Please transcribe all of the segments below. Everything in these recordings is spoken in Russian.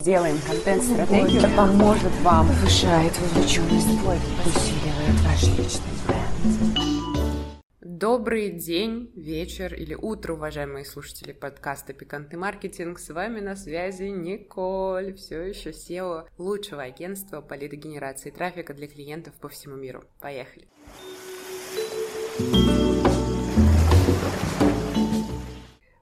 Делаем контент-стратегию. Это поможет вам, повышает вовлеченность, усиливает ваш личный бренд. Добрый день, вечер или утро, уважаемые слушатели подкаста «Пикантный маркетинг». С вами на связи Николь, все еще SEO лучшего агентства по лидогенерации трафика для клиентов по всему миру. Поехали!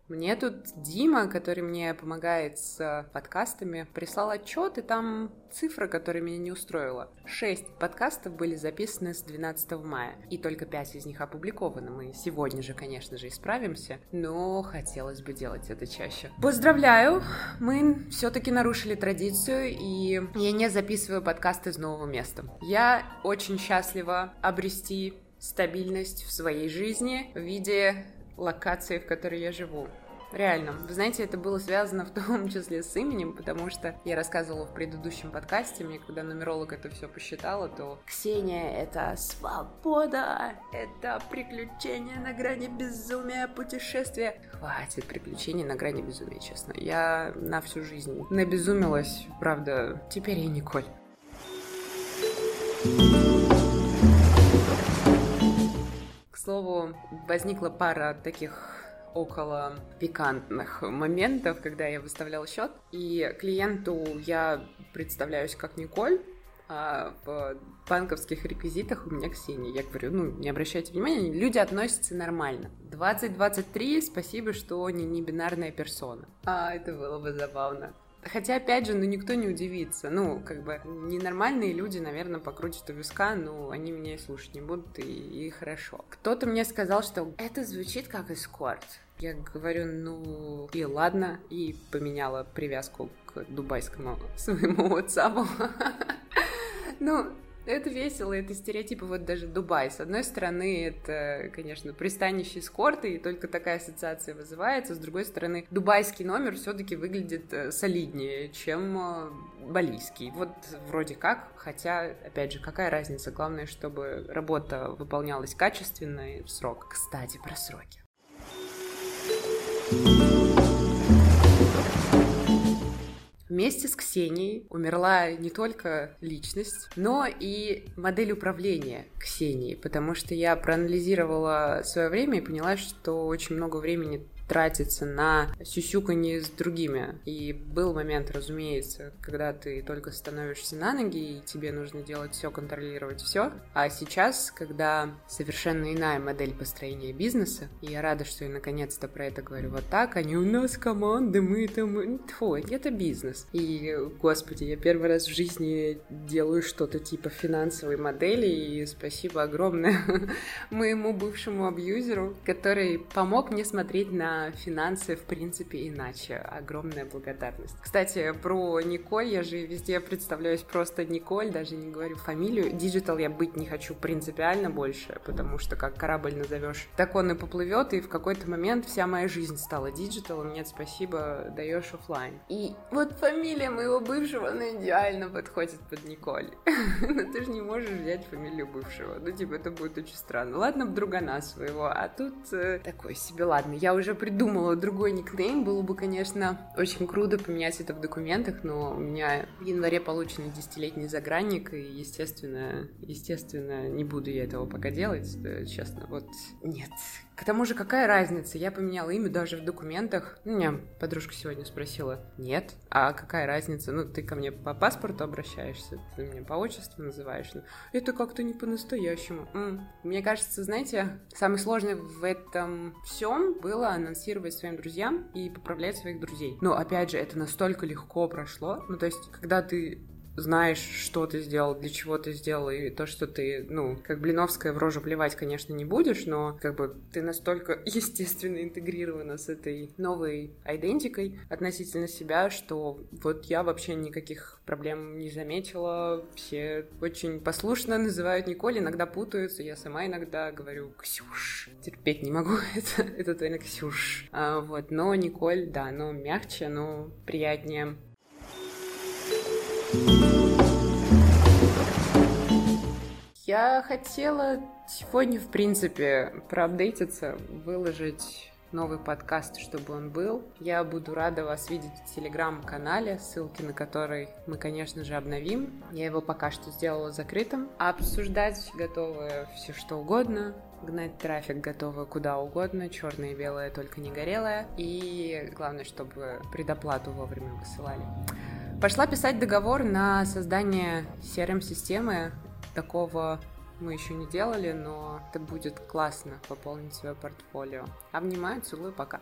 Мне тут Дима, который мне помогает с подкастами, прислал отчет, и там цифра, которая меня не устроила. Шесть подкастов были записаны с 12 мая, и только пять из них опубликованы. Мы сегодня же, конечно же, исправимся, но хотелось бы делать это чаще. Поздравляю! Мы все-таки нарушили традицию, и я не записываю подкаст из нового места. Я очень счастлива обрести стабильность в своей жизни в виде локации, в которой я живу. Реально. Вы знаете, это было связано в том числе с именем, потому что я рассказывала в предыдущем подкасте, мне когда нумеролог это все посчитала, то Ксения — это свобода, это приключения на грани безумия, путешествия. Хватит приключений на грани безумия, честно. Я на всю жизнь набезумилась, правда, теперь я Николь. Слову, возникла пара таких около пикантных моментов, когда я выставляла счет. И клиенту я представляюсь как Николь, а в банковских реквизитах у меня Ксения. Я говорю, ну, не обращайте внимания, люди относятся нормально. 2023, спасибо, что не, не бинарная персона. А, это было бы забавно. Хотя, опять же, ну никто не удивится. Ну, как бы, ненормальные люди, наверное, покрутят у виска, но они меня и слушать не будут, и, и хорошо. Кто-то мне сказал, что это звучит как эскорт. Я говорю, ну и ладно, и поменяла привязку к дубайскому своему WhatsApp. Ну, это весело, это стереотипы, вот даже Дубай. С одной стороны, это, конечно, пристанище эскорта, и только такая ассоциация вызывается. С другой стороны, дубайский номер все-таки выглядит э, солиднее, чем э, балийский. Вот вроде как, хотя, опять же, какая разница? Главное, чтобы работа выполнялась качественно и в срок. Кстати, про сроки. Вместе с Ксенией умерла не только личность, но и модель управления Ксении, потому что я проанализировала свое время и поняла, что очень много времени тратится на сюсюканье с другими. И был момент, разумеется, когда ты только становишься на ноги, и тебе нужно делать все, контролировать все. А сейчас, когда совершенно иная модель построения бизнеса, и я рада, что я наконец-то про это говорю вот так, не у нас команды, мы это мы... Фу, это бизнес. И, господи, я первый раз в жизни делаю что-то типа финансовой модели, и спасибо огромное моему бывшему абьюзеру, который помог мне смотреть на финансы, в принципе, иначе. Огромная благодарность. Кстати, про Николь, я же везде представляюсь просто Николь, даже не говорю фамилию. Digital я быть не хочу принципиально больше, потому что как корабль назовешь, так он и поплывет, и в какой-то момент вся моя жизнь стала digital ом. Нет, спасибо, даешь офлайн. И вот фамилия моего бывшего, она идеально подходит под Николь. Но ты же не можешь взять фамилию бывшего. Ну, типа, это будет очень странно. Ладно, в другана своего, а тут э, такой себе, ладно, я уже придумала другой никнейм. Было бы, конечно, очень круто поменять это в документах, но у меня в январе получен десятилетний загранник, и, естественно, естественно, не буду я этого пока делать, честно. Вот нет, к тому же, какая разница? Я поменяла имя даже в документах. Ну, меня подружка сегодня спросила. Нет. А какая разница? Ну, ты ко мне по паспорту обращаешься, ты меня по отчеству называешь. Ну, это как-то не по-настоящему. М-м. Мне кажется, знаете, самое сложное в этом всем было анонсировать своим друзьям и поправлять своих друзей. Но, опять же, это настолько легко прошло. Ну, то есть, когда ты знаешь, что ты сделал, для чего ты сделал, и то, что ты, ну, как Блиновская в рожу плевать, конечно, не будешь, но как бы ты настолько естественно интегрирована с этой новой идентикой относительно себя, что вот я вообще никаких проблем не заметила, все очень послушно называют Николь, иногда путаются, я сама иногда говорю Ксюш, терпеть не могу это, это твоя Ксюш, а, вот, но Николь, да, но мягче, но приятнее. Я хотела сегодня, в принципе, проапдейтиться, выложить новый подкаст, чтобы он был. Я буду рада вас видеть в телеграм-канале, ссылки на который мы, конечно же, обновим. Я его пока что сделала закрытым. Обсуждать готовы все что угодно, гнать трафик готовы куда угодно, черное и белое, только не горелое. И главное, чтобы предоплату вовремя высылали. Пошла писать договор на создание CRM-системы. Такого мы еще не делали, но это будет классно пополнить свое портфолио. Обнимаю, целую, пока.